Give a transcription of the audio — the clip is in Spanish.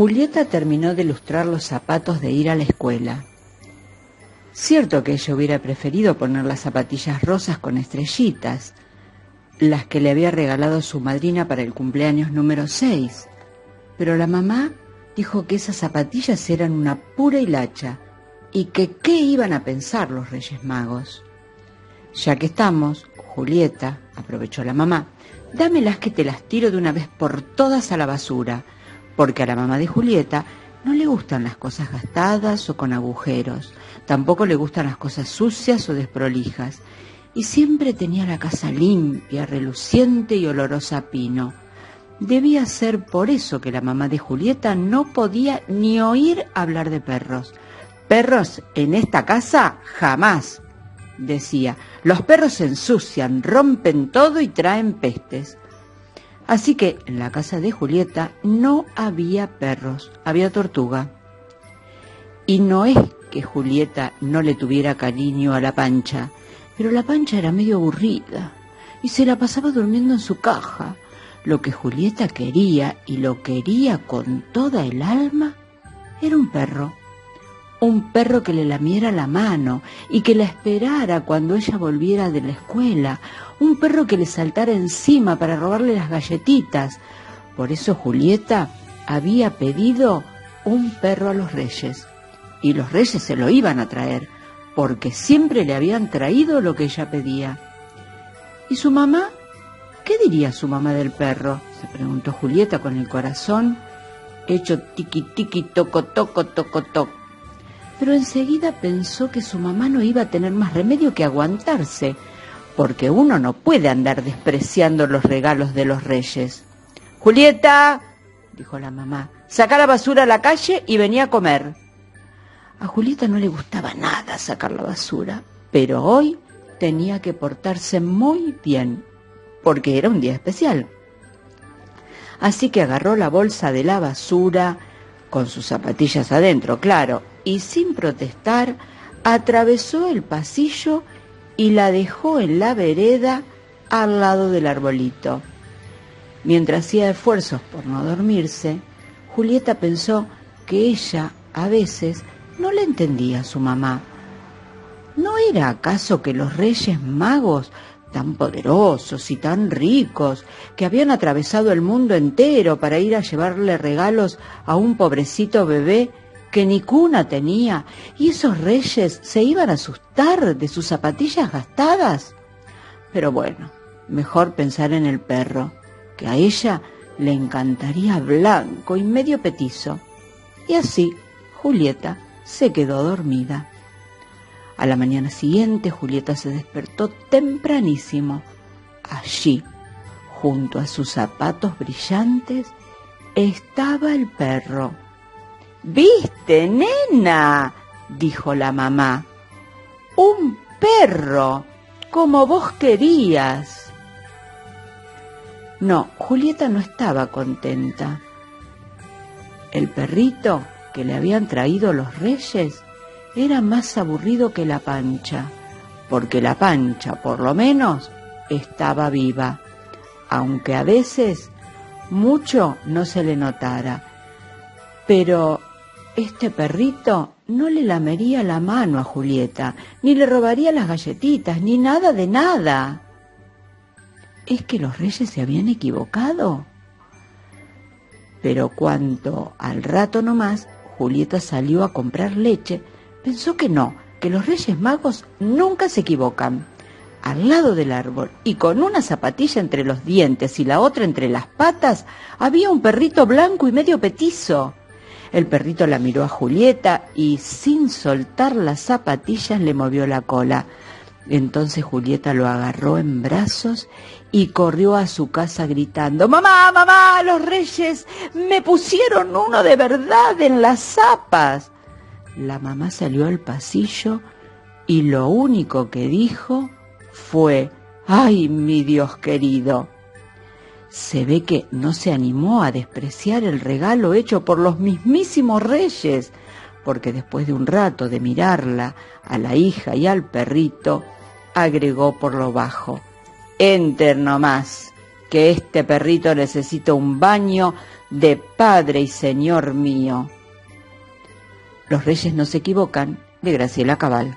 Julieta terminó de lustrar los zapatos de ir a la escuela. Cierto que ella hubiera preferido poner las zapatillas rosas con estrellitas, las que le había regalado su madrina para el cumpleaños número 6, pero la mamá dijo que esas zapatillas eran una pura hilacha y que qué iban a pensar los Reyes Magos. Ya que estamos, Julieta, aprovechó la mamá, dámelas que te las tiro de una vez por todas a la basura porque a la mamá de Julieta no le gustan las cosas gastadas o con agujeros, tampoco le gustan las cosas sucias o desprolijas, y siempre tenía la casa limpia, reluciente y olorosa a pino. Debía ser por eso que la mamá de Julieta no podía ni oír hablar de perros. Perros en esta casa jamás, decía. Los perros ensucian, rompen todo y traen pestes. Así que en la casa de Julieta no había perros, había tortuga. Y no es que Julieta no le tuviera cariño a la pancha, pero la pancha era medio aburrida y se la pasaba durmiendo en su caja. Lo que Julieta quería y lo quería con toda el alma era un perro un perro que le lamiera la mano y que la esperara cuando ella volviera de la escuela, un perro que le saltara encima para robarle las galletitas. Por eso Julieta había pedido un perro a los reyes, y los reyes se lo iban a traer, porque siempre le habían traído lo que ella pedía. ¿Y su mamá? ¿Qué diría su mamá del perro? se preguntó Julieta con el corazón hecho tiqui tiqui toco toco toco toco pero enseguida pensó que su mamá no iba a tener más remedio que aguantarse, porque uno no puede andar despreciando los regalos de los reyes. Julieta, dijo la mamá, saca la basura a la calle y venía a comer. A Julieta no le gustaba nada sacar la basura, pero hoy tenía que portarse muy bien, porque era un día especial. Así que agarró la bolsa de la basura, con sus zapatillas adentro, claro, y sin protestar, atravesó el pasillo y la dejó en la vereda al lado del arbolito. Mientras hacía esfuerzos por no dormirse, Julieta pensó que ella a veces no le entendía a su mamá. ¿No era acaso que los reyes magos tan poderosos y tan ricos, que habían atravesado el mundo entero para ir a llevarle regalos a un pobrecito bebé que ni cuna tenía, y esos reyes se iban a asustar de sus zapatillas gastadas. Pero bueno, mejor pensar en el perro, que a ella le encantaría blanco y medio petizo. Y así Julieta se quedó dormida. A la mañana siguiente Julieta se despertó tempranísimo. Allí, junto a sus zapatos brillantes, estaba el perro. ¿Viste, nena? dijo la mamá. Un perro, como vos querías. No, Julieta no estaba contenta. El perrito que le habían traído los reyes era más aburrido que la pancha, porque la pancha, por lo menos, estaba viva, aunque a veces mucho no se le notara. Pero este perrito no le lamería la mano a Julieta, ni le robaría las galletitas, ni nada de nada. ¿Es que los reyes se habían equivocado? Pero cuanto al rato nomás, Julieta salió a comprar leche pensó que no, que los Reyes Magos nunca se equivocan. Al lado del árbol y con una zapatilla entre los dientes y la otra entre las patas había un perrito blanco y medio petizo. El perrito la miró a Julieta y sin soltar las zapatillas le movió la cola. Entonces Julieta lo agarró en brazos y corrió a su casa gritando, Mamá, mamá, los reyes me pusieron uno de verdad en las zapas. La mamá salió al pasillo y lo único que dijo fue, ¡ay, mi Dios querido! Se ve que no se animó a despreciar el regalo hecho por los mismísimos reyes, porque después de un rato de mirarla a la hija y al perrito, agregó por lo bajo, enter nomás, que este perrito necesita un baño de Padre y Señor mío. Los reyes no se equivocan, de Graciela Cabal.